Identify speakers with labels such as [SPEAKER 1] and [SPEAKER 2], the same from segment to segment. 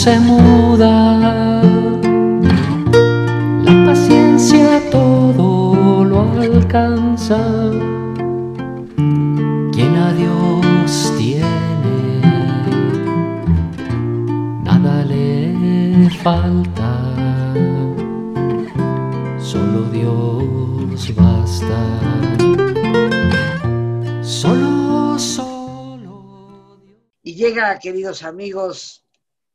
[SPEAKER 1] Se muda. La paciencia todo lo alcanza. Quien a Dios tiene, nada le falta. Solo Dios basta. Solo, solo.
[SPEAKER 2] Y llega, queridos amigos,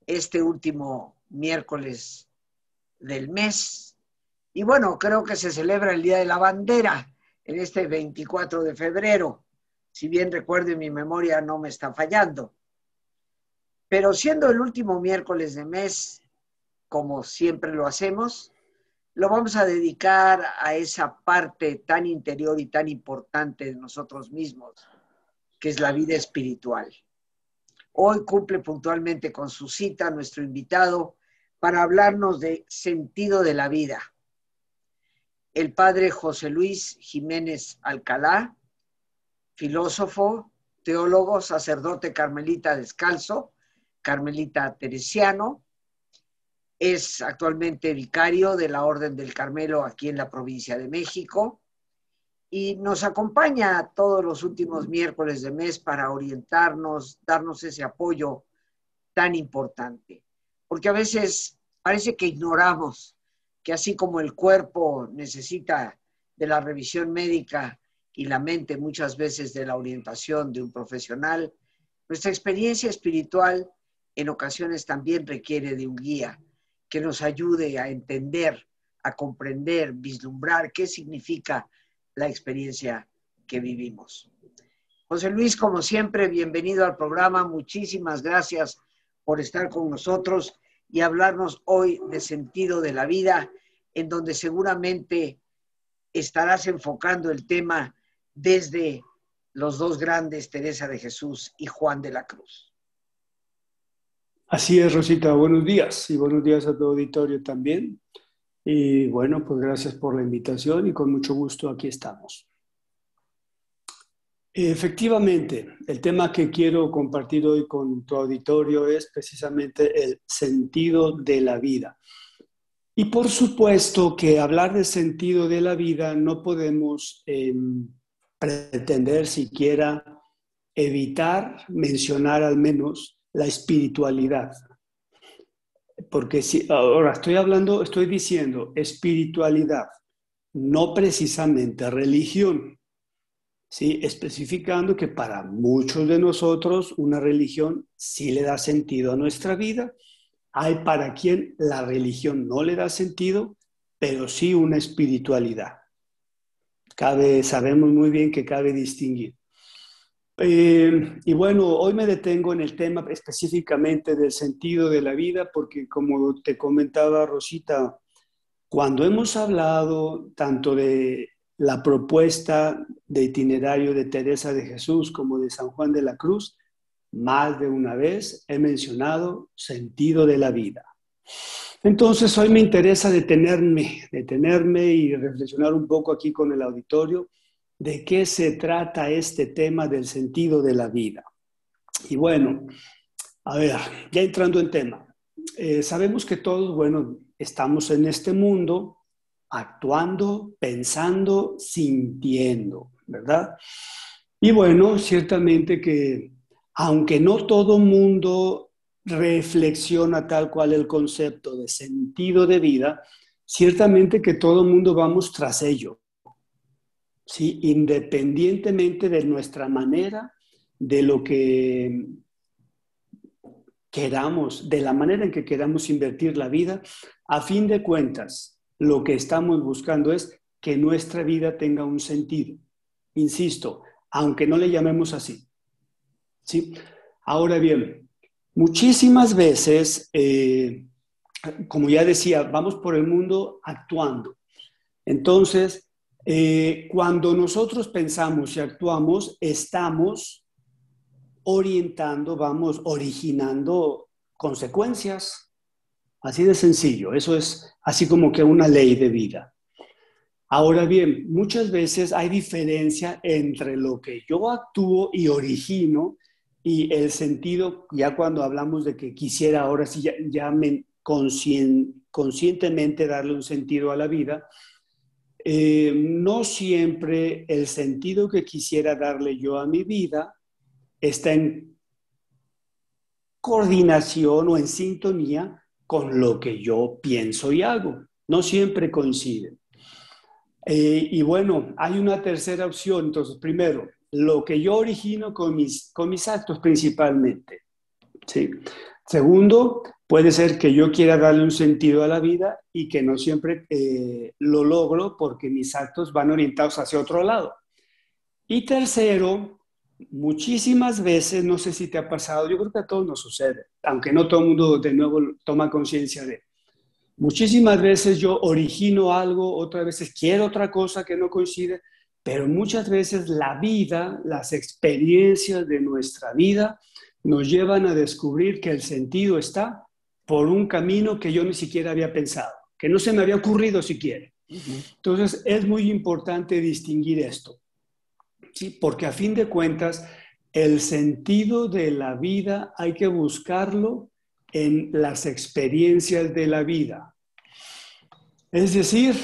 [SPEAKER 2] este último miércoles del mes. Y bueno, creo que se celebra el Día de la Bandera en este 24 de febrero. Si bien recuerdo mi memoria no me está fallando. Pero siendo el último miércoles de mes, como siempre lo hacemos, lo vamos a dedicar a esa parte tan interior y tan importante de nosotros mismos, que es la vida espiritual. Hoy cumple puntualmente con su cita nuestro invitado para hablarnos de sentido de la vida. El padre José Luis Jiménez Alcalá, filósofo, teólogo, sacerdote carmelita descalzo, carmelita teresiano, es actualmente vicario de la Orden del Carmelo aquí en la provincia de México y nos acompaña todos los últimos miércoles de mes para orientarnos, darnos ese apoyo tan importante. Porque a veces parece que ignoramos que así como el cuerpo necesita de la revisión médica y la mente muchas veces de la orientación de un profesional, nuestra experiencia espiritual en ocasiones también requiere de un guía que nos ayude a entender, a comprender, vislumbrar qué significa la experiencia que vivimos. José Luis, como siempre, bienvenido al programa. Muchísimas gracias por estar con nosotros y hablarnos hoy de sentido de la vida, en donde seguramente estarás enfocando el tema desde los dos grandes, Teresa de Jesús y Juan de la Cruz.
[SPEAKER 3] Así es, Rosita. Buenos días y buenos días a tu auditorio también. Y bueno, pues gracias por la invitación y con mucho gusto aquí estamos. Efectivamente, el tema que quiero compartir hoy con tu auditorio es precisamente el sentido de la vida. Y por supuesto que hablar de sentido de la vida no podemos em, pretender siquiera evitar mencionar al menos la espiritualidad porque si ahora estoy hablando, estoy diciendo espiritualidad, no precisamente religión, ¿sí? especificando que para muchos de nosotros una religión sí le da sentido a nuestra vida. Hay para quien la religión no le da sentido, pero sí una espiritualidad. Cabe, sabemos muy bien que cabe distinguir. Eh, y bueno, hoy me detengo en el tema específicamente del sentido de la vida, porque como te comentaba Rosita, cuando hemos hablado tanto de la propuesta de itinerario de Teresa de Jesús como de San Juan de la Cruz, más de una vez he mencionado sentido de la vida. Entonces hoy me interesa detenerme, detenerme y reflexionar un poco aquí con el auditorio de qué se trata este tema del sentido de la vida. Y bueno, a ver, ya entrando en tema, eh, sabemos que todos, bueno, estamos en este mundo actuando, pensando, sintiendo, ¿verdad? Y bueno, ciertamente que aunque no todo mundo reflexiona tal cual el concepto de sentido de vida, ciertamente que todo mundo vamos tras ello. ¿Sí? independientemente de nuestra manera, de lo que queramos, de la manera en que queramos invertir la vida, a fin de cuentas, lo que estamos buscando es que nuestra vida tenga un sentido. Insisto, aunque no le llamemos así. ¿Sí? Ahora bien, muchísimas veces, eh, como ya decía, vamos por el mundo actuando. Entonces, eh, cuando nosotros pensamos y actuamos, estamos orientando, vamos originando consecuencias. Así de sencillo, eso es así como que una ley de vida. Ahora bien, muchas veces hay diferencia entre lo que yo actúo y origino y el sentido, ya cuando hablamos de que quisiera ahora sí ya, conscientemente darle un sentido a la vida, eh, no siempre el sentido que quisiera darle yo a mi vida está en coordinación o en sintonía con lo que yo pienso y hago. No siempre coinciden. Eh, y bueno, hay una tercera opción. Entonces, primero, lo que yo origino con mis, con mis actos principalmente. ¿sí? Segundo, puede ser que yo quiera darle un sentido a la vida y que no siempre eh, lo logro porque mis actos van orientados hacia otro lado. Y tercero, muchísimas veces, no sé si te ha pasado, yo creo que a todos nos sucede, aunque no todo el mundo de nuevo toma conciencia de, muchísimas veces yo origino algo, otras veces quiero otra cosa que no coincide, pero muchas veces la vida, las experiencias de nuestra vida nos llevan a descubrir que el sentido está por un camino que yo ni siquiera había pensado, que no se me había ocurrido siquiera. Entonces es muy importante distinguir esto. ¿sí? porque a fin de cuentas, el sentido de la vida hay que buscarlo en las experiencias de la vida. Es decir,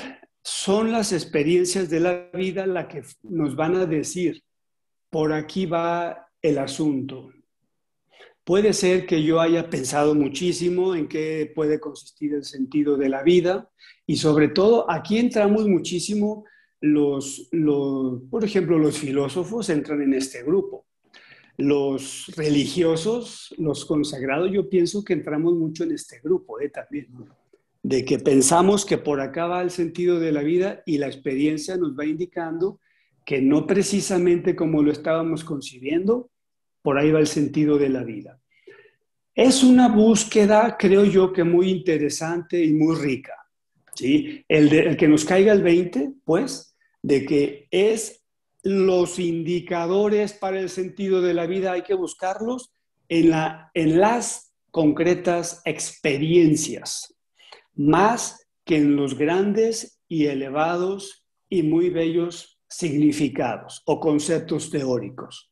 [SPEAKER 3] son las experiencias de la vida las que nos van a decir, por aquí va el asunto. Puede ser que yo haya pensado muchísimo en qué puede consistir el sentido de la vida y sobre todo aquí entramos muchísimo los, por ejemplo, los filósofos entran en este grupo. Los religiosos, los consagrados, yo pienso que entramos mucho en este grupo ¿eh? también, de que pensamos que por acá va el sentido de la vida y la experiencia nos va indicando que no precisamente como lo estábamos concibiendo, por ahí va el sentido de la vida. Es una búsqueda, creo yo, que muy interesante y muy rica. ¿sí? El, que nos caiga el 20, pues, de que es los indicadores para el sentido de la vida, hay que buscarlos en, la, en las concretas experiencias, más que en los grandes y elevados y muy bellos significados o conceptos teóricos.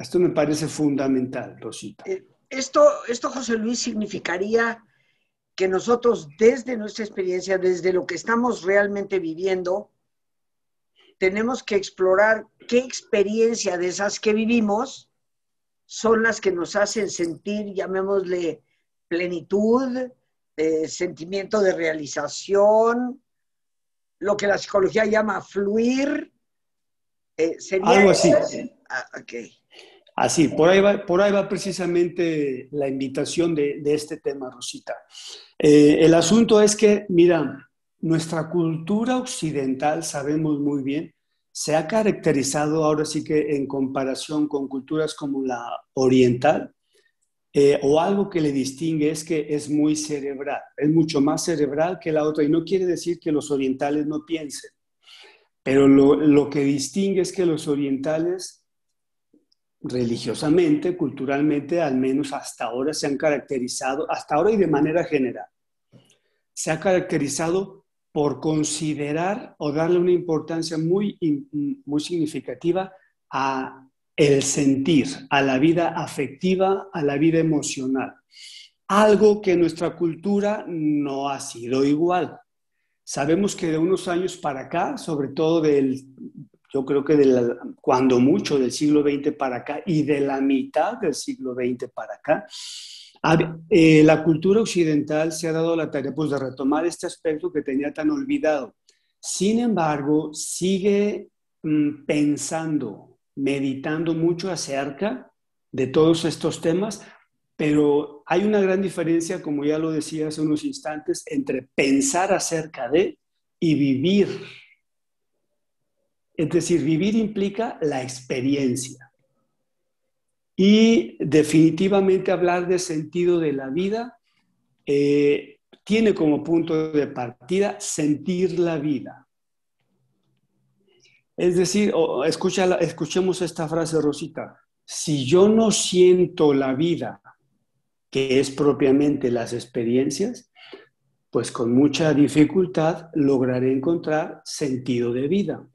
[SPEAKER 3] Esto me parece fundamental, Rosita.
[SPEAKER 2] Eh, esto, esto, José Luis, significaría que nosotros desde nuestra experiencia, desde lo que estamos realmente viviendo, tenemos que explorar qué experiencia de esas que vivimos son las que nos hacen sentir, llamémosle, plenitud, eh, sentimiento de realización, lo que la psicología llama fluir.
[SPEAKER 3] Eh, Algo así. Ah, así, por ahí, va, por ahí va precisamente la invitación de, este tema, Rosita. Eh, el asunto es que, mira, nuestra cultura occidental, sabemos muy bien, se ha caracterizado ahora sí que en comparación con culturas como la oriental, eh, o algo que le distingue es que es muy cerebral, es mucho más cerebral que la otra, y no quiere decir que los orientales no piensen, pero lo, lo que distingue es que los orientales religiosamente, culturalmente, al menos hasta ahora se han caracterizado, hasta ahora y de manera general, se ha caracterizado por considerar o darle una importancia muy, muy significativa a el sentir, a la vida afectiva, a la vida emocional. Algo que en nuestra cultura no ha sido igual. Sabemos que de unos años para acá, sobre todo del, yo creo que de cuando mucho del siglo XX para acá y de la mitad del siglo XX para acá, eh, la cultura occidental se ha dado la tarea pues, de retomar este aspecto que tenía tan olvidado. Sin embargo, sigue mm, pensando, meditando mucho acerca de todos estos temas pero hay una gran diferencia, como ya lo decía hace unos instantes, entre pensar acerca de y vivir. Es decir, vivir implica la experiencia. Y definitivamente hablar de sentido de la vida eh, tiene como punto de partida sentir la vida. Es decir, escucha, escuchemos esta frase, Rosita. Si yo no siento la vida, que es propiamente las experiencias, pues con mucha dificultad lograré encontrar sentido de vida.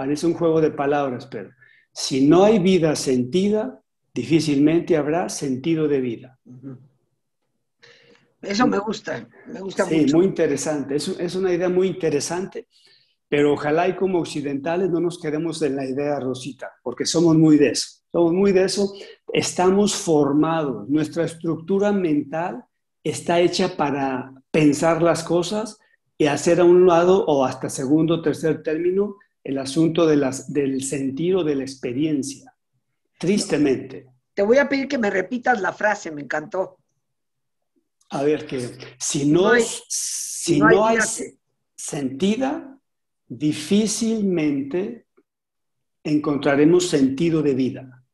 [SPEAKER 3] Parece un juego de palabras, pero si no hay vida sentida, difícilmente habrá sentido de vida.
[SPEAKER 2] Eso me gusta, me gusta
[SPEAKER 3] sí, muy interesante. Es, es, una idea muy interesante, pero ojalá y como occidentales no nos quedemos en la idea rosita, porque somos muy de eso. Somos muy de eso. Estamos formados. Nuestra estructura mental está hecha para pensar las cosas y hacer a un lado o hasta segundo o tercer término el asunto de las, del sentido de la experiencia. Tristemente.
[SPEAKER 2] Te voy a pedir que me repitas la frase, me encantó.
[SPEAKER 3] A ver, que si no, si no hay, sentida, difícilmente encontraremos sentido de vida.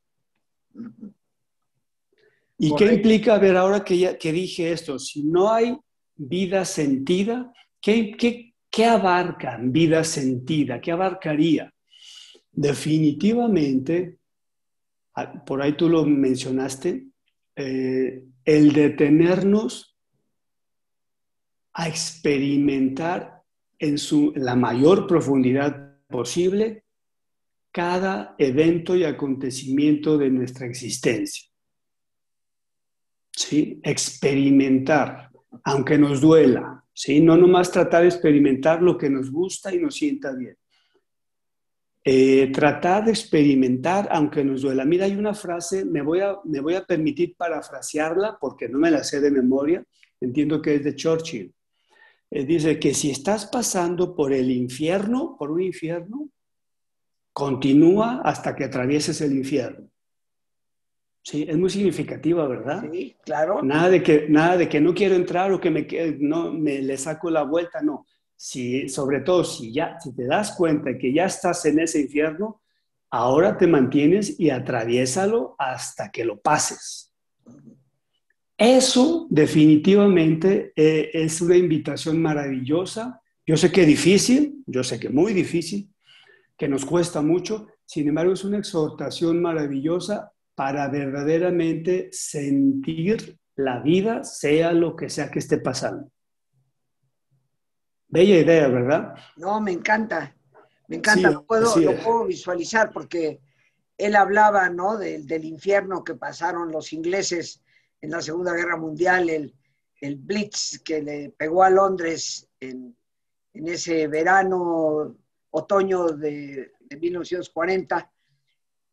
[SPEAKER 3] ¿Y qué implica, a ver, ahora que, ya, que dije esto, si no hay vida sentida, ¿qué, qué, qué abarca vida sentida? ¿Qué abarcaría? Definitivamente, por ahí tú lo mencionaste, eh, el detenernos a experimentar en su, la mayor profundidad posible cada evento y acontecimiento de nuestra existencia. ¿Sí? Experimentar, aunque nos duela, ¿sí? No nomás tratar de experimentar lo que nos gusta y nos sienta bien. Eh, tratar de experimentar aunque nos duela. Mira, hay una frase, me voy, a, me voy a permitir parafrasearla porque no me la sé de memoria, entiendo que es de Churchill. Eh, dice que si estás pasando por el infierno, por un infierno, continúa hasta que atravieses el infierno. Sí, es muy significativa, ¿verdad?
[SPEAKER 2] Sí, claro.
[SPEAKER 3] Nada de que, nada de que no quiero entrar o que me, no, me le saco la vuelta, no si, sobre todo si ya, si te das cuenta que ya estás en ese infierno, ahora te mantienes y atraviésalo hasta que lo pases. Eso definitivamente eh, es una invitación maravillosa. Yo sé que es difícil, yo sé que muy difícil, que nos cuesta mucho, sin embargo es una exhortación maravillosa para verdaderamente sentir la vida, sea lo que sea que esté pasando. Bella idea, ¿verdad?
[SPEAKER 2] No, me encanta, me encanta, lo, puedo, puedo, visualizar porque él hablaba, ¿no? del infierno que pasaron los ingleses en la Segunda Guerra Mundial, el, el Blitz que le pegó a Londres en, en ese verano, otoño de, de, 1940,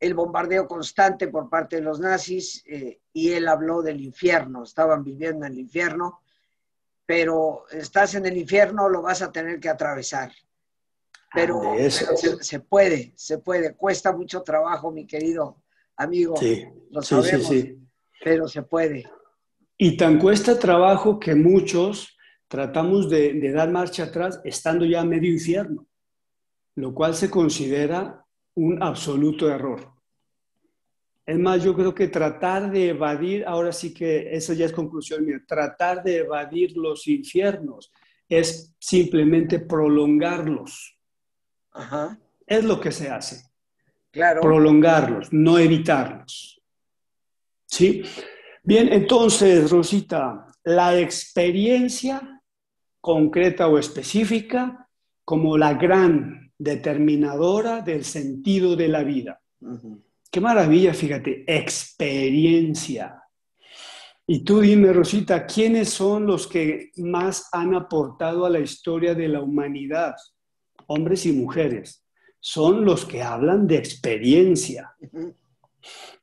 [SPEAKER 2] el bombardeo constante por parte de los nazis, eh, y él habló del infierno, estaban viviendo en el infierno, pero estás en el infierno, lo vas a tener que atravesar. Pero, se, puede, se puede. Cuesta mucho trabajo, mi querido amigo. Sí, lo sabemos, sí, pero se puede.
[SPEAKER 3] Y tan cuesta trabajo que muchos tratamos de, de dar marcha atrás estando ya a medio infierno, lo cual se considera un absoluto error. Es más, yo creo que tratar de evadir, ahora sí que eso ya es conclusión mía, tratar de evadir los infiernos es simplemente prolongarlos. Ajá. Es lo que se hace. Claro. Prolongarlos, no evitarlos. ¿Sí? Bien, entonces, Rosita, la experiencia concreta o específica como la gran determinadora del sentido de la vida. Qué maravilla, fíjate, experiencia. Y tú dime, Rosita, ¿quiénes son los que más han aportado a la historia de la humanidad? Hombres y mujeres. Son los que hablan de experiencia.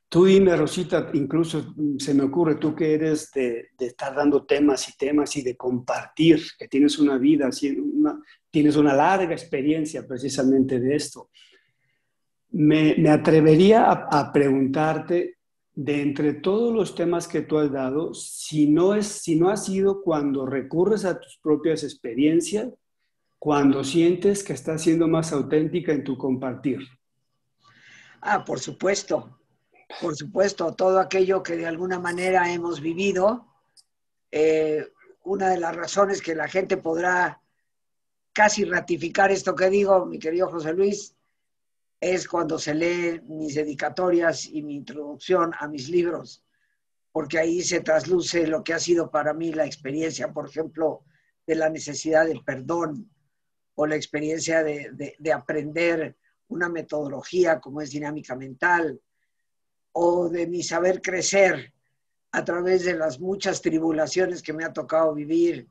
[SPEAKER 3] Tú dime, Rosita, incluso se me ocurre, tú que eres de, estar dando temas y temas y de compartir, que tienes una vida, tienes una larga experiencia precisamente de esto me, atrevería a, preguntarte de entre todos los temas que tú has dado, si no, es, si no ha sido cuando recurres a tus propias experiencias, cuando sientes que estás siendo más auténtica en tu compartir.
[SPEAKER 2] Ah, por supuesto, por supuesto, todo aquello que de alguna manera hemos vivido, eh, una de las razones que la gente podrá casi ratificar esto que digo, mi querido José Luis, es cuando se lee mis dedicatorias y mi introducción a mis libros, porque ahí se trasluce lo que ha sido para mí la experiencia, por ejemplo, de la necesidad del perdón o la experiencia de, de aprender una metodología como es dinámica mental o de mi saber crecer a través de las muchas tribulaciones que me ha tocado vivir,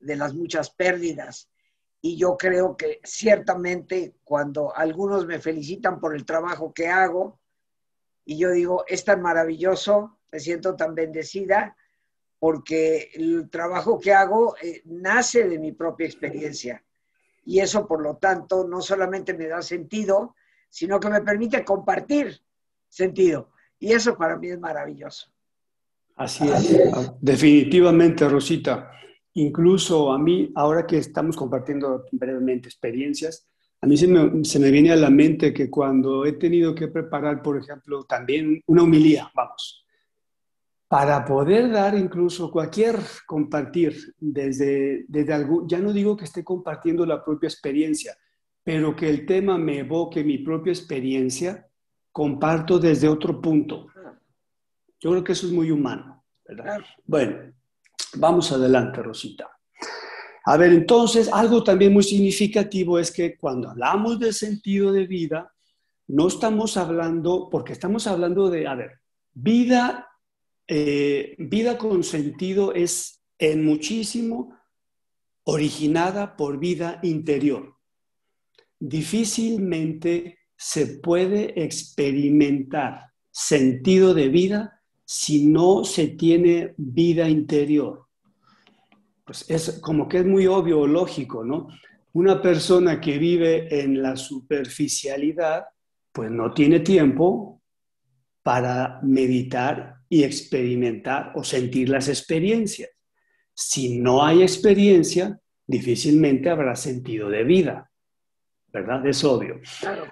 [SPEAKER 2] de las muchas pérdidas y yo creo que ciertamente cuando algunos me felicitan por el trabajo que hago y yo digo, es tan maravilloso, me siento tan bendecida porque el trabajo que hago eh, nace de mi propia experiencia y eso por lo tanto no solamente me da sentido, sino que me permite compartir sentido y eso para mí es maravilloso.
[SPEAKER 3] Así es, definitivamente, Rosita. Incluso a mí, ahora que estamos compartiendo brevemente experiencias, a mí se me, viene a la mente que cuando he tenido que preparar, por ejemplo, también una humilía, vamos, para poder dar incluso cualquier compartir desde, desde algo, ya no digo que esté compartiendo la propia experiencia, pero que el tema me evoque mi propia experiencia, comparto desde otro punto. Yo creo que eso es muy humano, ¿verdad? Bueno, Vamos adelante, Rosita. A ver, entonces, algo también muy significativo es que cuando hablamos del sentido de vida, no estamos hablando, porque estamos hablando de, a ver, vida, eh, vida con sentido es en muchísimo originada por vida interior. Difícilmente se puede experimentar sentido de vida si no se tiene vida interior. Pues es como que es muy obvio o lógico, ¿no? Una persona que vive en la superficialidad, pues no tiene tiempo para meditar y experimentar o sentir las experiencias. Si no hay experiencia, difícilmente habrá sentido de vida. ¿Verdad? Es obvio.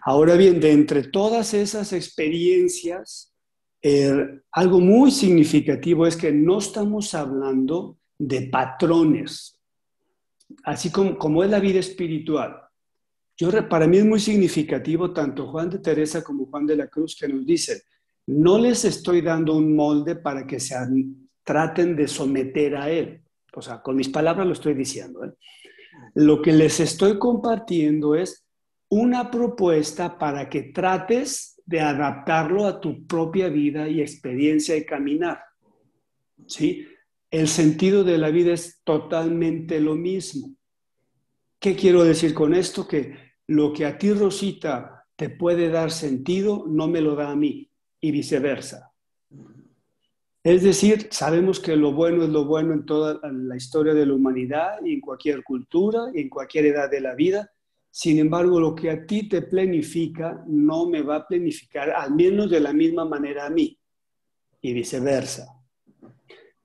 [SPEAKER 3] Ahora bien, de entre todas esas experiencias, eh, algo muy significativo es que no estamos hablando de patrones, así como, como es la vida espiritual. Yo, para mí es muy significativo tanto Juan de Teresa como Juan de la Cruz que nos dicen, no les estoy dando un molde para que se traten de someter a él. O sea, con mis palabras lo estoy diciendo. ¿eh? Lo que les estoy compartiendo es una propuesta para que trates de adaptarlo a tu propia vida y experiencia de caminar. ¿Sí? El sentido de la vida es totalmente lo mismo. ¿Qué quiero decir con esto? Que lo que a ti, Rosita, te puede dar sentido, no me lo da a mí, y viceversa. Es decir, sabemos que lo bueno es lo bueno en toda la historia de la humanidad y en cualquier cultura y en cualquier edad de la vida, sin embargo, lo que a ti te planifica no me va a planificar al menos de la misma manera a mí y viceversa.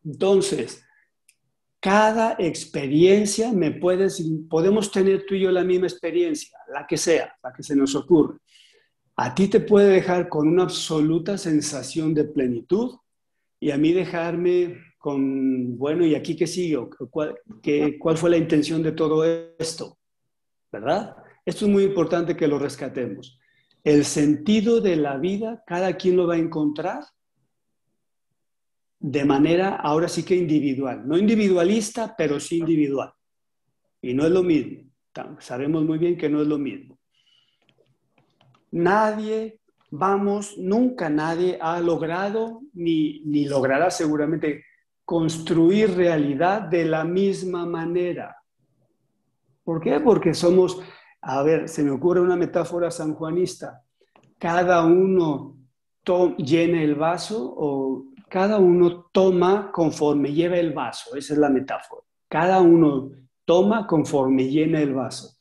[SPEAKER 3] Entonces, cada experiencia me puedes, podemos tener tú y yo la misma experiencia, la que sea, la que se nos ocurre. A ti te puede dejar con una absoluta sensación de plenitud y a mí dejarme con, bueno, ¿y aquí qué sigue? ¿Cuál, qué, ¿Cuál fue la intención de todo esto? ¿verdad? Esto es muy importante que lo rescatemos. El sentido de la vida, cada quien lo va a encontrar de manera ahora sí que individual. No individualista, pero sí individual. Y no es lo mismo. Sabemos muy bien que no es lo mismo. Nadie, vamos, nunca nadie ha logrado, ni, ni logrará seguramente, construir realidad de la misma manera. ¿Por qué? Porque somos, a ver, se me ocurre una metáfora sanjuanista. Cada uno llena el vaso o cada uno toma conforme lleva el vaso. Esa es la metáfora. Cada uno toma conforme llena el vaso.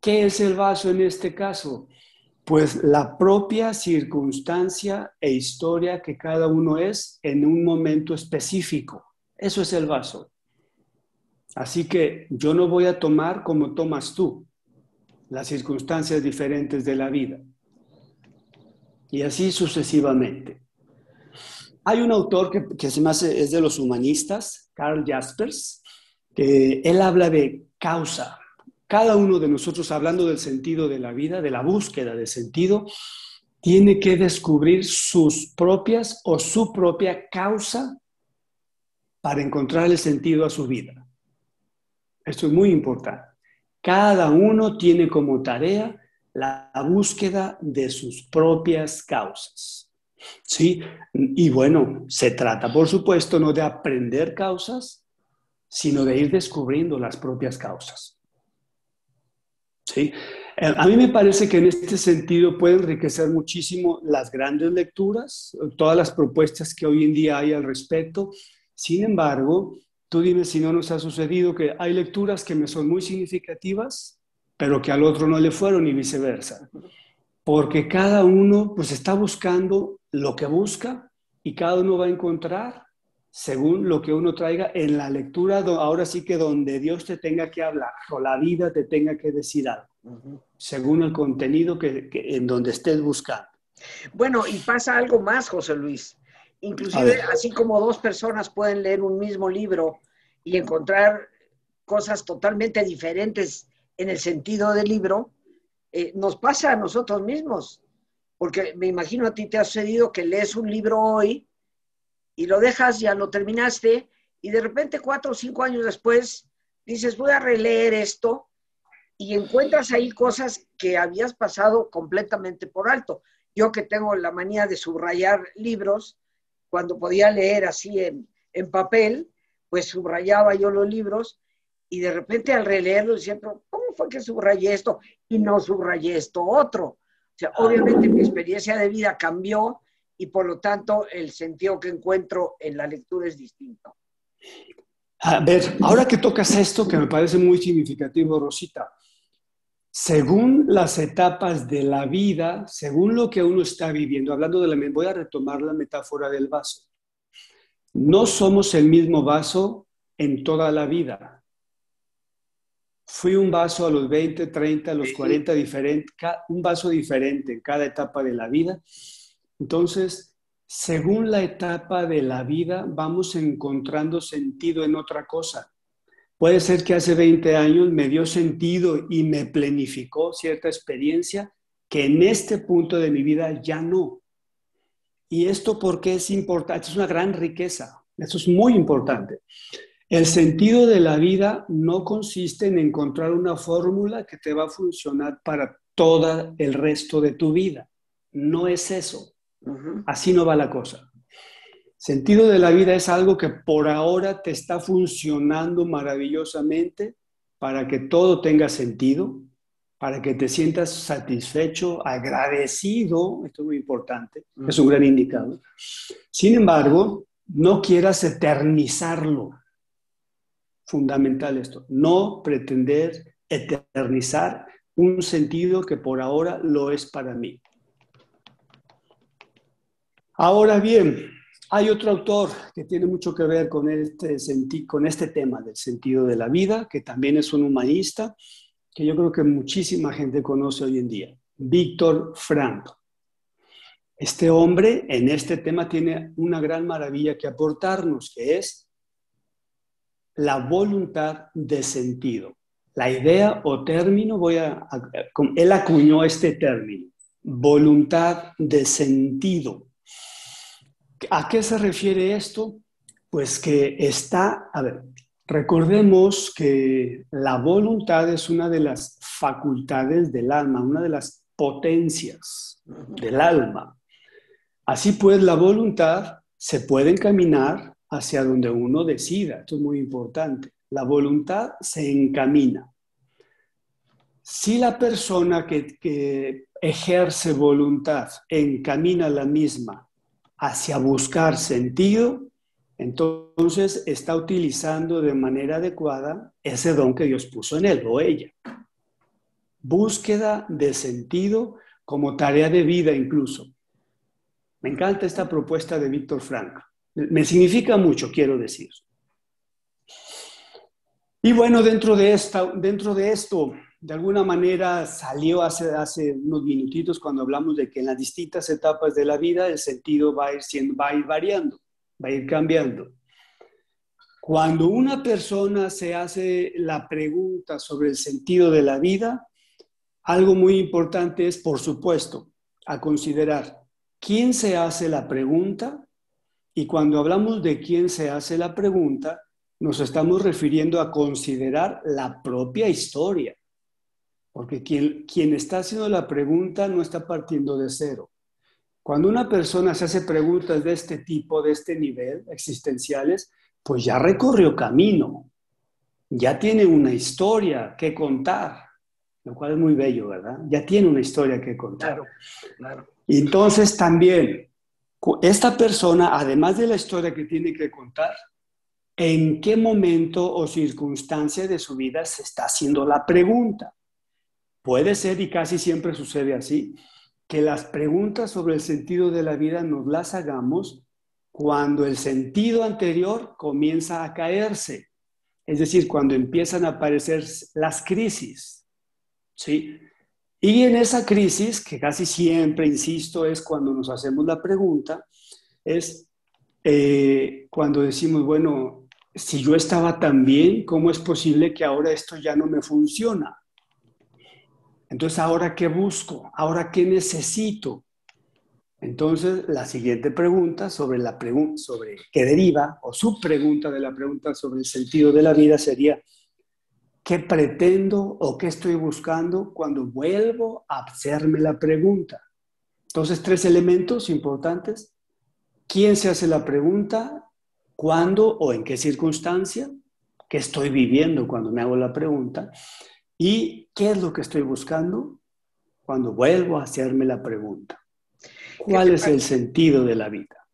[SPEAKER 3] ¿Qué es el vaso en este caso? Pues la propia circunstancia e historia que cada uno es en un momento específico. Eso es el vaso. Así que yo no voy a tomar como tomas tú las circunstancias diferentes de la vida. Y así sucesivamente. Hay un autor que, que se es de los humanistas, Carl Jaspers, que él habla de causa. Cada uno de nosotros, hablando del sentido de la vida, de la búsqueda de sentido, tiene que descubrir sus propias o su propia causa para encontrar el sentido a su vida. Esto es muy importante. Cada uno tiene como tarea la búsqueda de sus propias causas. ¿Sí? Y bueno, se trata, por supuesto, no de aprender causas, sino de ir descubriendo las propias causas. ¿Sí? Eh, a mí me parece que en este sentido puede enriquecer muchísimo las grandes lecturas, todas las propuestas que hoy en día hay al respecto. Sin embargo, tú dime si no nos ha sucedido que hay lecturas que me son muy significativas, pero que al otro no le fueron y viceversa. Porque cada uno pues está buscando lo que busca y cada uno va a encontrar según lo que uno traiga en la lectura, ahora sí que donde Dios te tenga que hablar o la vida te tenga que decir algo, según el contenido que, en donde estés buscando.
[SPEAKER 2] Bueno, y pasa algo más, José Luis. Inclusive, así como dos personas pueden leer un mismo libro y encontrar cosas totalmente diferentes en el sentido del libro, eh, nos pasa a nosotros mismos. Porque me imagino a ti te ha sucedido que lees un libro hoy y lo dejas, ya lo terminaste, y de repente cuatro o cinco años después dices, voy a releer esto, y encuentras ahí cosas que habías pasado completamente por alto. Yo que tengo la manía de subrayar libros, cuando podía leer así en, en papel, pues subrayaba yo los libros y de repente al releerlo decía, ¿cómo fue que subrayé esto y no subrayé esto otro? O sea, obviamente mi experiencia de vida cambió y por lo tanto el sentido que encuentro en la lectura es distinto.
[SPEAKER 3] A ver, ahora que tocas esto, que me parece muy significativo, Rosita, según las etapas de la vida, según lo que uno está viviendo, hablando de la, voy a retomar la metáfora del vaso. No somos el mismo vaso en toda la vida. Fui un vaso a los 20, 30, a los 40, diferente, un vaso diferente en cada etapa de la vida entonces, según la etapa de la vida, vamos encontrando sentido en otra cosa. Puede ser que hace 20 años me dio sentido y me planificó cierta experiencia que en este punto de mi vida ya no. ¿Y esto porque es importante? Es una gran riqueza. Eso es muy importante. El sentido de la vida no consiste en encontrar una fórmula que te va a funcionar para todo el resto de tu vida. No es eso. Así no va la cosa. Sentido de la vida es algo que por ahora te está funcionando maravillosamente para que todo tenga sentido, para que te sientas satisfecho, agradecido, esto es muy importante, es un gran indicador. Sin embargo, no quieras eternizarlo. Fundamental esto, no pretender eternizar un sentido que por ahora lo es para mí. Ahora bien, hay otro autor que tiene mucho que ver con este, con este tema del sentido de la vida, que también es un humanista, que yo creo que muchísima gente conoce hoy en día, Víctor Frank. Este hombre en este tema tiene una gran maravilla que aportarnos, que es la voluntad de sentido. La idea o término, voy a, él acuñó este término, voluntad de sentido. ¿A qué se refiere esto? Pues que está, a ver, recordemos que la voluntad es una de las facultades del alma, una de las potencias del alma. Así pues, la voluntad se puede encaminar hacia donde uno decida. Esto es muy importante. La voluntad se encamina. Si la persona que, que ejerce voluntad encamina la misma hacia buscar sentido, entonces está utilizando de manera adecuada ese don que Dios puso en él o ella. Búsqueda de sentido como tarea de vida incluso. Me encanta esta propuesta de Víctor Frank. Me significa mucho, quiero decir. Y bueno, dentro de, esta, dentro de esto, de alguna manera salió hace, hace unos minutitos cuando hablamos de que en las distintas etapas de la vida el sentido va a ir, siendo, va a ir variando, va a ir cambiando. Cuando una persona se hace la pregunta sobre el sentido de la vida, algo muy importante es, por supuesto, a considerar quién se hace la pregunta y cuando hablamos de quién se hace la pregunta, nos estamos refiriendo a considerar la propia historia, porque quien, quien está haciendo la pregunta no está partiendo de cero. Cuando una persona se hace preguntas de este tipo, de este nivel, existenciales, pues ya recorrió camino, ya tiene una historia que contar, lo cual es muy bello, ¿verdad? Ya tiene una historia que contar. Claro, claro. Entonces también, esta persona, además de la historia que tiene que contar, en qué momento o circunstancia de su vida se está haciendo la pregunta. Puede ser, y casi siempre sucede así, que las preguntas sobre el sentido de la vida nos las hagamos cuando el sentido anterior comienza a caerse, es decir, cuando empiezan a aparecer las crisis. ¿sí? Y en esa crisis, que casi siempre, insisto, es cuando nos hacemos la pregunta, es eh, cuando decimos, bueno, si yo estaba tan bien, ¿cómo es posible que ahora esto ya no me funciona? Entonces, ¿ahora qué busco? ¿Ahora qué necesito? Entonces, la siguiente pregunta sobre la pregunta sobre qué deriva o su pregunta de la pregunta sobre el sentido de la vida sería ¿qué pretendo o qué estoy buscando cuando vuelvo a hacerme la pregunta? Entonces, tres elementos importantes. ¿Quién se hace la pregunta? cuándo o en qué circunstancia, qué estoy viviendo cuando me hago la pregunta y qué es lo que estoy buscando cuando vuelvo a hacerme la pregunta. ¿Cuál es el sentido de la vida?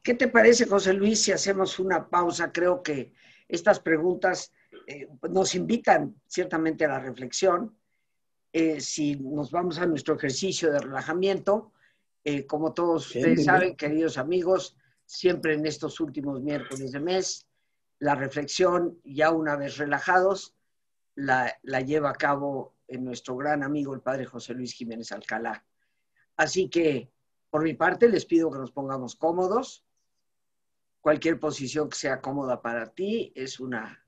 [SPEAKER 2] ¿Qué te parece, José Luis, si hacemos una pausa? Creo que estas preguntas eh, nos invitan ciertamente a la reflexión. Eh, si nos vamos a nuestro ejercicio de relajamiento, eh, como todos ustedes saben, queridos amigos, siempre en estos últimos miércoles de mes. La reflexión, ya una vez relajados, la, lleva a cabo en nuestro gran amigo, el padre José Luis Jiménez Alcalá. Así que, por mi parte, les pido que nos pongamos cómodos. Cualquier posición que sea cómoda para ti es una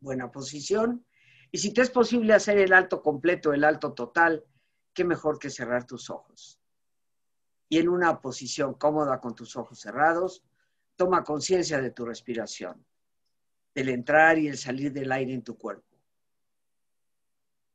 [SPEAKER 2] buena posición. Y si te es posible hacer el alto completo, el alto total, qué mejor que cerrar tus ojos y en una posición cómoda con tus ojos cerrados, toma conciencia de tu respiración, del entrar y el salir del aire en tu cuerpo.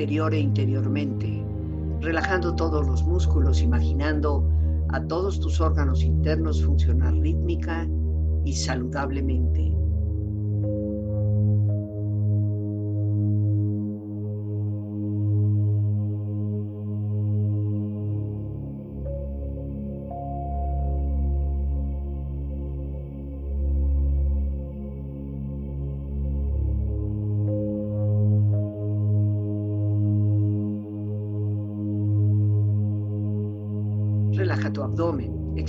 [SPEAKER 2] Exterior e interiormente, relajando todos los músculos, imaginando a todos tus órganos internos funcionar rítmica y saludablemente.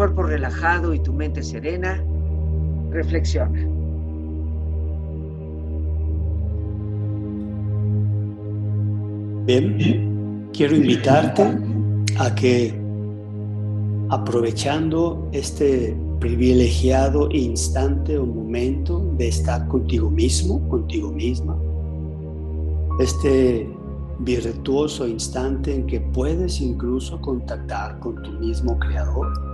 [SPEAKER 2] Cuerpo relajado y tu mente serena, reflexiona.
[SPEAKER 3] Bien, quiero invitarte a que aprovechando este privilegiado instante o momento de estar contigo mismo, contigo misma, este virtuoso instante en que puedes incluso contactar con tu mismo creador,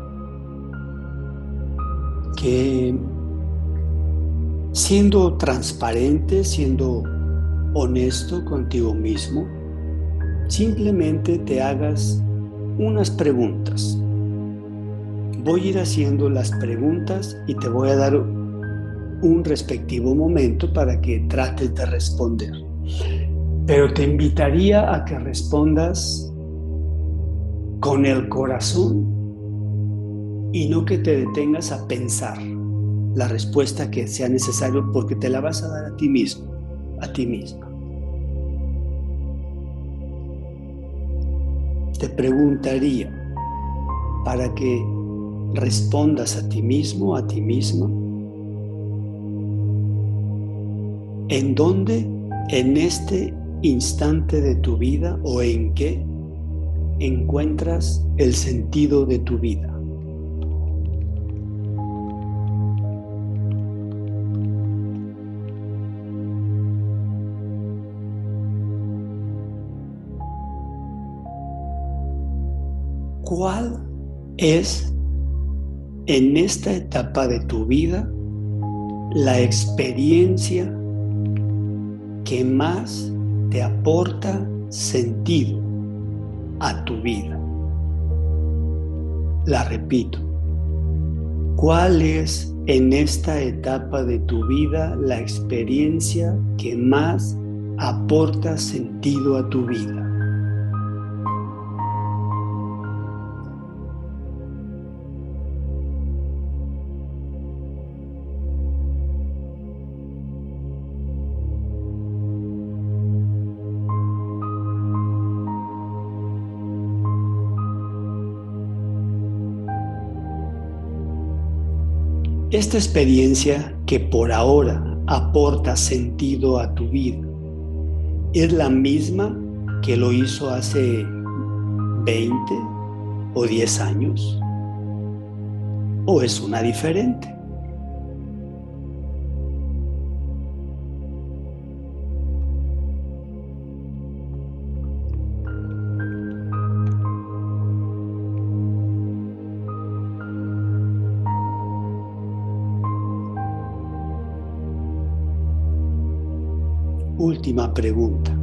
[SPEAKER 3] siendo transparente, siendo honesto contigo mismo, simplemente te hagas unas preguntas. Voy a ir haciendo las preguntas y te voy a dar un respectivo momento para que trates de responder. Pero te invitaría a que respondas con el corazón y no que te detengas a pensar la respuesta que sea necesario porque te la vas a dar a ti mismo, a ti misma. Te preguntaría para que respondas a ti mismo, a ti misma, ¿en dónde en este instante de tu vida o en qué encuentras el sentido de tu vida. ¿Cuál es en esta etapa de tu vida la experiencia que más te aporta sentido a tu vida. La repito, ¿cuál es en esta etapa de tu vida la experiencia que más aporta sentido a tu vida? Esta experiencia que por ahora aporta sentido a tu vida es la misma que lo hizo hace 20 o 10 años o es una diferente. Última pregunta.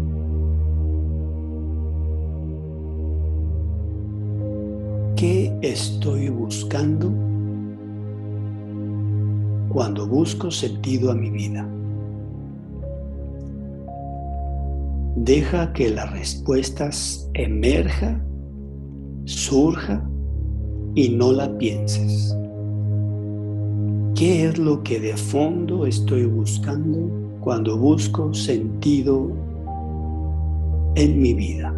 [SPEAKER 3] ¿Qué estoy buscando cuando busco sentido a mi vida? Deja que las respuestas emerja, surja y no la pienses. ¿Qué es lo que de fondo estoy buscando cuando busco sentido en mi vida.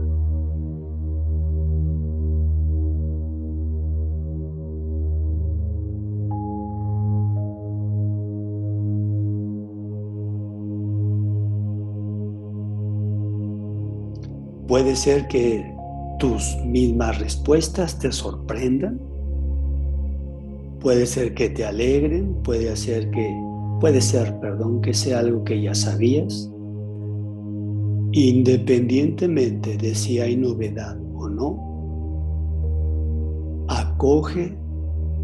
[SPEAKER 3] Puede ser que tus mismas respuestas te sorprendan, puede ser que te alegren, puede ser que Puede ser, perdón, que sea algo que ya sabías, independientemente de si hay novedad o no, acoge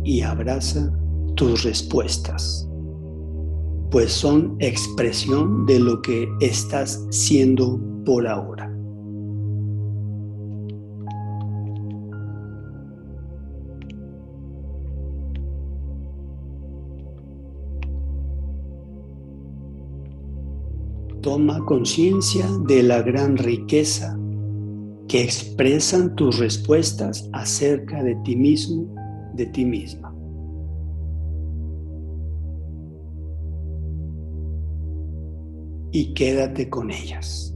[SPEAKER 3] y abraza tus respuestas, pues son expresión de lo que estás siendo por ahora. Toma conciencia de la gran riqueza que expresan tus respuestas acerca de ti mismo, de ti misma. Y quédate con ellas.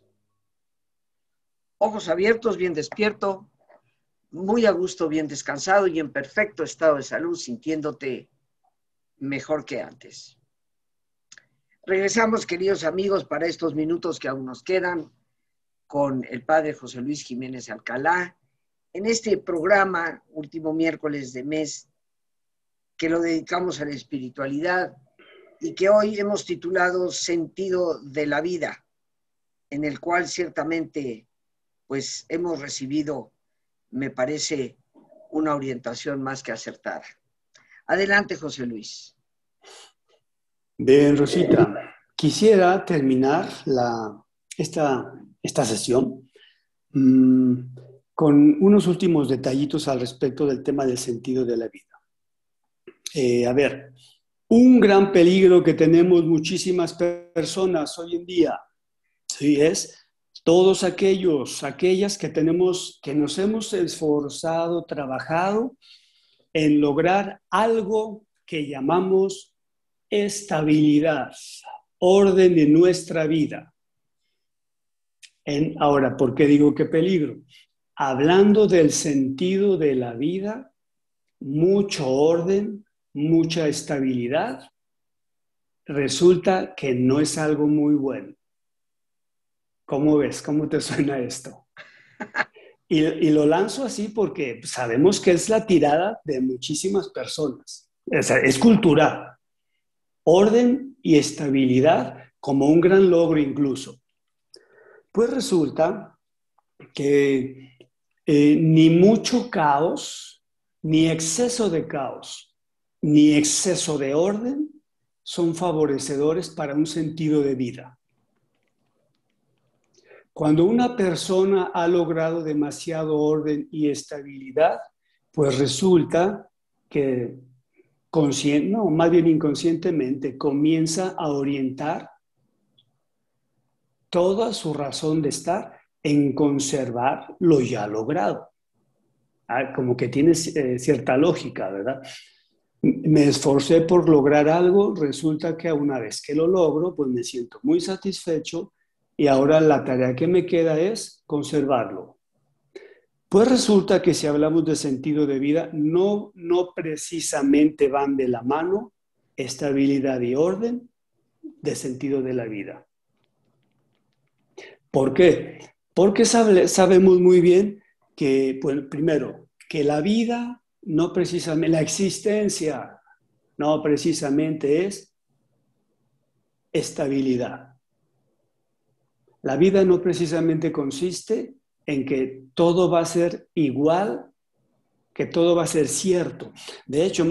[SPEAKER 2] ojos abiertos, bien despierto, muy a gusto, bien descansado y en perfecto estado de salud, sintiéndote mejor que antes. Regresamos, queridos amigos, para estos minutos que aún nos quedan con el padre José Luis Jiménez Alcalá en este programa, último miércoles de mes, que lo dedicamos a la espiritualidad y que hoy hemos titulado Sentido de la Vida, en el cual ciertamente pues hemos recibido, me parece, una orientación más que acertada. Adelante, José Luis.
[SPEAKER 3] Bien, Rosita. Quisiera terminar la, esta, esta sesión mm, con unos últimos detallitos al respecto del tema del sentido de la vida. Eh, a ver, un gran peligro que tenemos muchísimas personas hoy en día, ¿sí? Es todos aquellos, aquellas que tenemos, que nos hemos esforzado, trabajado en lograr algo que llamamos estabilidad, orden en nuestra vida. En, ahora, ¿por qué digo qué peligro? Hablando del sentido de la vida, mucho orden, mucha estabilidad, resulta que no es algo muy bueno. ¿Cómo ves? ¿Cómo te suena esto? Y, lo lanzo así porque sabemos que es la tirada de muchísimas personas. es cultural. Orden y estabilidad como un gran logro incluso. Pues resulta que eh, ni mucho caos, ni exceso de caos, ni exceso de orden son favorecedores para un sentido de vida. Cuando una persona ha logrado demasiado orden y estabilidad, pues resulta que consciente, no, más bien inconscientemente, comienza a orientar toda su razón de estar en conservar lo ya logrado. Ah, como que tiene eh, cierta lógica, ¿verdad? Me esforcé por lograr algo, resulta que una vez que lo logro, pues me siento muy satisfecho y ahora la tarea que me queda es conservarlo. Pues resulta que si hablamos de sentido de vida, no, no precisamente van de la mano estabilidad y orden de sentido de la vida. ¿Por qué? Porque sabemos muy bien que, pues, primero, que la vida no precisamente, la existencia no precisamente es estabilidad. La vida no precisamente consiste en que todo va a ser igual, que todo va a ser cierto. De hecho,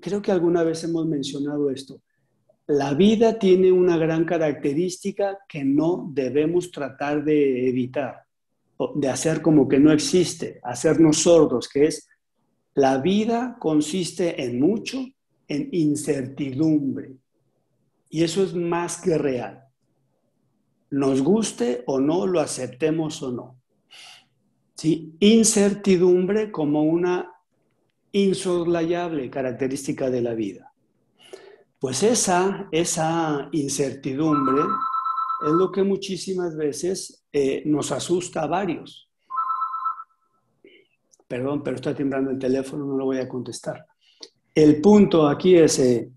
[SPEAKER 3] creo que alguna vez hemos mencionado esto. La vida tiene una gran característica que no debemos tratar de evitar, de hacer como que no existe, hacernos sordos, que es la vida consiste en mucho, en incertidumbre. Y eso es más que real nos guste o no, lo aceptemos o no. ¿Sí? Incertidumbre como una insoslayable característica de la vida. Pues esa, esa incertidumbre es lo que muchísimas veces eh, nos asusta a varios. Perdón, pero está timbrando el teléfono, no lo voy a contestar. El punto aquí es, eh,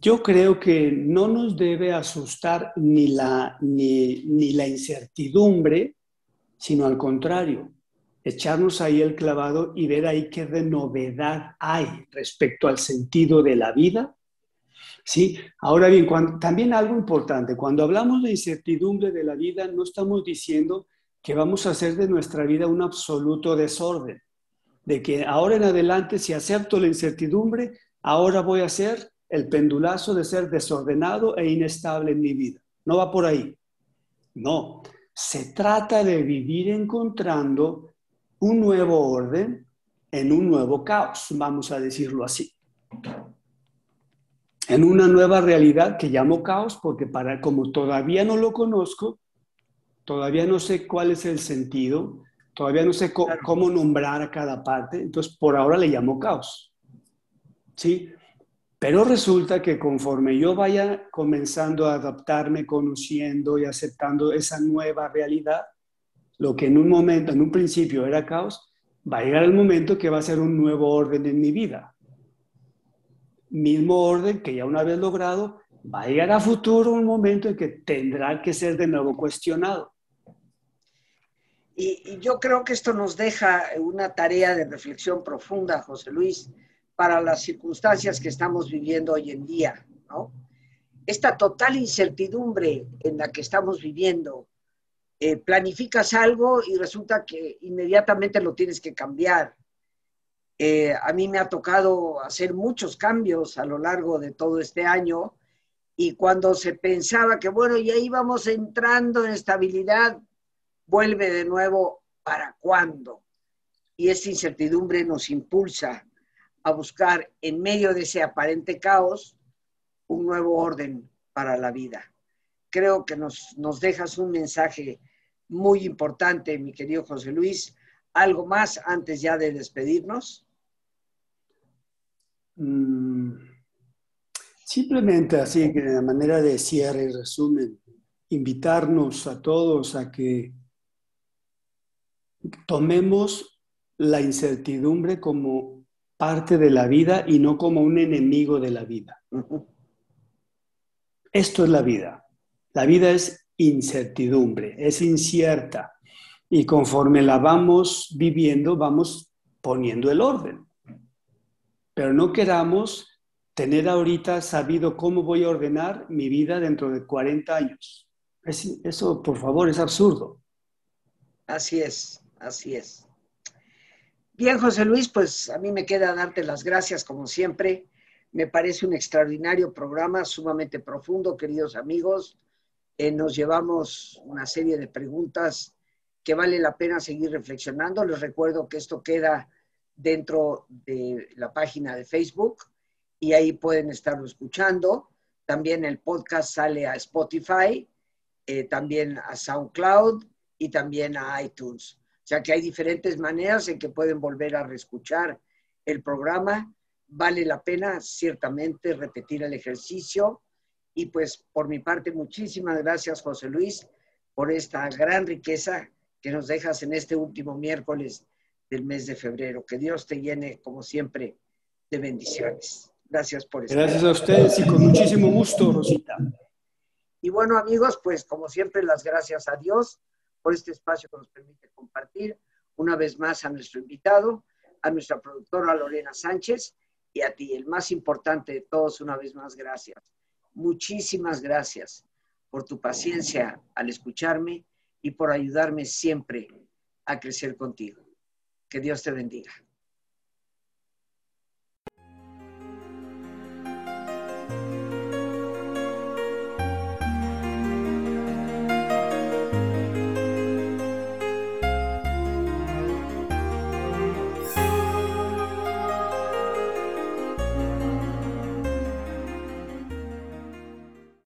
[SPEAKER 3] yo creo que no nos debe asustar ni la, ni, la incertidumbre, sino al contrario, echarnos ahí el clavado y ver ahí qué de novedad hay respecto al sentido de la vida. ¿Sí? Ahora bien, también algo importante, cuando hablamos de incertidumbre de la vida, no estamos diciendo que vamos a hacer de nuestra vida un absoluto desorden, de que ahora en adelante, si acepto la incertidumbre, ahora voy a ser el pendulazo de ser desordenado e inestable en mi vida. No va por ahí. No, se trata de vivir encontrando un nuevo orden en un nuevo caos, vamos a decirlo así. En una nueva realidad que llamo caos porque para como todavía no lo conozco, todavía no sé cuál es el sentido, todavía no sé cómo nombrar a cada parte, entonces por ahora le llamo caos. ¿Sí? Pero resulta que conforme yo vaya comenzando a adaptarme, conociendo y aceptando esa nueva realidad, lo que en un momento, en un principio era caos, va a llegar el momento que va a ser un nuevo orden en mi vida. Mismo orden que ya una vez logrado, va a llegar a futuro un momento en que tendrá que ser de nuevo cuestionado.
[SPEAKER 2] Y, y yo creo que esto nos deja una tarea de reflexión profunda, José Luis para las circunstancias que estamos viviendo hoy en día, ¿no? Esta total incertidumbre en la que estamos viviendo, eh, planificas algo y resulta que inmediatamente lo tienes que cambiar. Eh, a mí me ha tocado hacer muchos cambios a lo largo de todo este año y cuando se pensaba que, bueno, ya íbamos entrando en estabilidad, vuelve de nuevo para cuándo. Y esta incertidumbre nos impulsa a buscar en medio de ese aparente caos un nuevo orden para la vida. Creo que nos, nos dejas un mensaje muy importante, mi querido José Luis. ¿Algo más antes ya de despedirnos?
[SPEAKER 3] Mm, simplemente así, que de manera de cierre y resumen, invitarnos a todos a que tomemos la incertidumbre como parte de la vida y no como un enemigo de la vida. Esto es la vida. La vida es incertidumbre, es incierta. Y conforme la vamos viviendo, vamos poniendo el orden. Pero no queramos tener ahorita sabido cómo voy a ordenar mi vida dentro de 40 años. eso, por favor, es absurdo.
[SPEAKER 2] Así es, así es. Bien, José Luis, pues a mí me queda darte las gracias como siempre. Me parece un extraordinario programa, sumamente profundo, queridos amigos. Eh, nos llevamos una serie de preguntas que vale la pena seguir reflexionando. Les recuerdo que esto queda dentro de la página de Facebook y ahí pueden estarlo escuchando. También el podcast sale a Spotify, eh, también a SoundCloud y también a iTunes. O sea que hay diferentes maneras en que pueden volver a reescuchar el programa. Vale la pena ciertamente repetir el ejercicio y pues por mi parte, muchísimas gracias, José Luis, por esta gran riqueza que nos dejas en este último miércoles del mes de febrero. Que Dios te llene, como siempre, de bendiciones. Gracias por
[SPEAKER 3] estar. Gracias a ustedes y con muchísimo gusto, Rosita.
[SPEAKER 2] Y bueno, amigos, pues como siempre, las gracias a Dios por este espacio que nos permite compartir. Una vez más a nuestro invitado, a nuestra productora Lorena Sánchez y a ti, el más importante de todos, una vez más, gracias. Muchísimas gracias por tu paciencia al escucharme y por ayudarme siempre a crecer contigo. Que Dios te bendiga.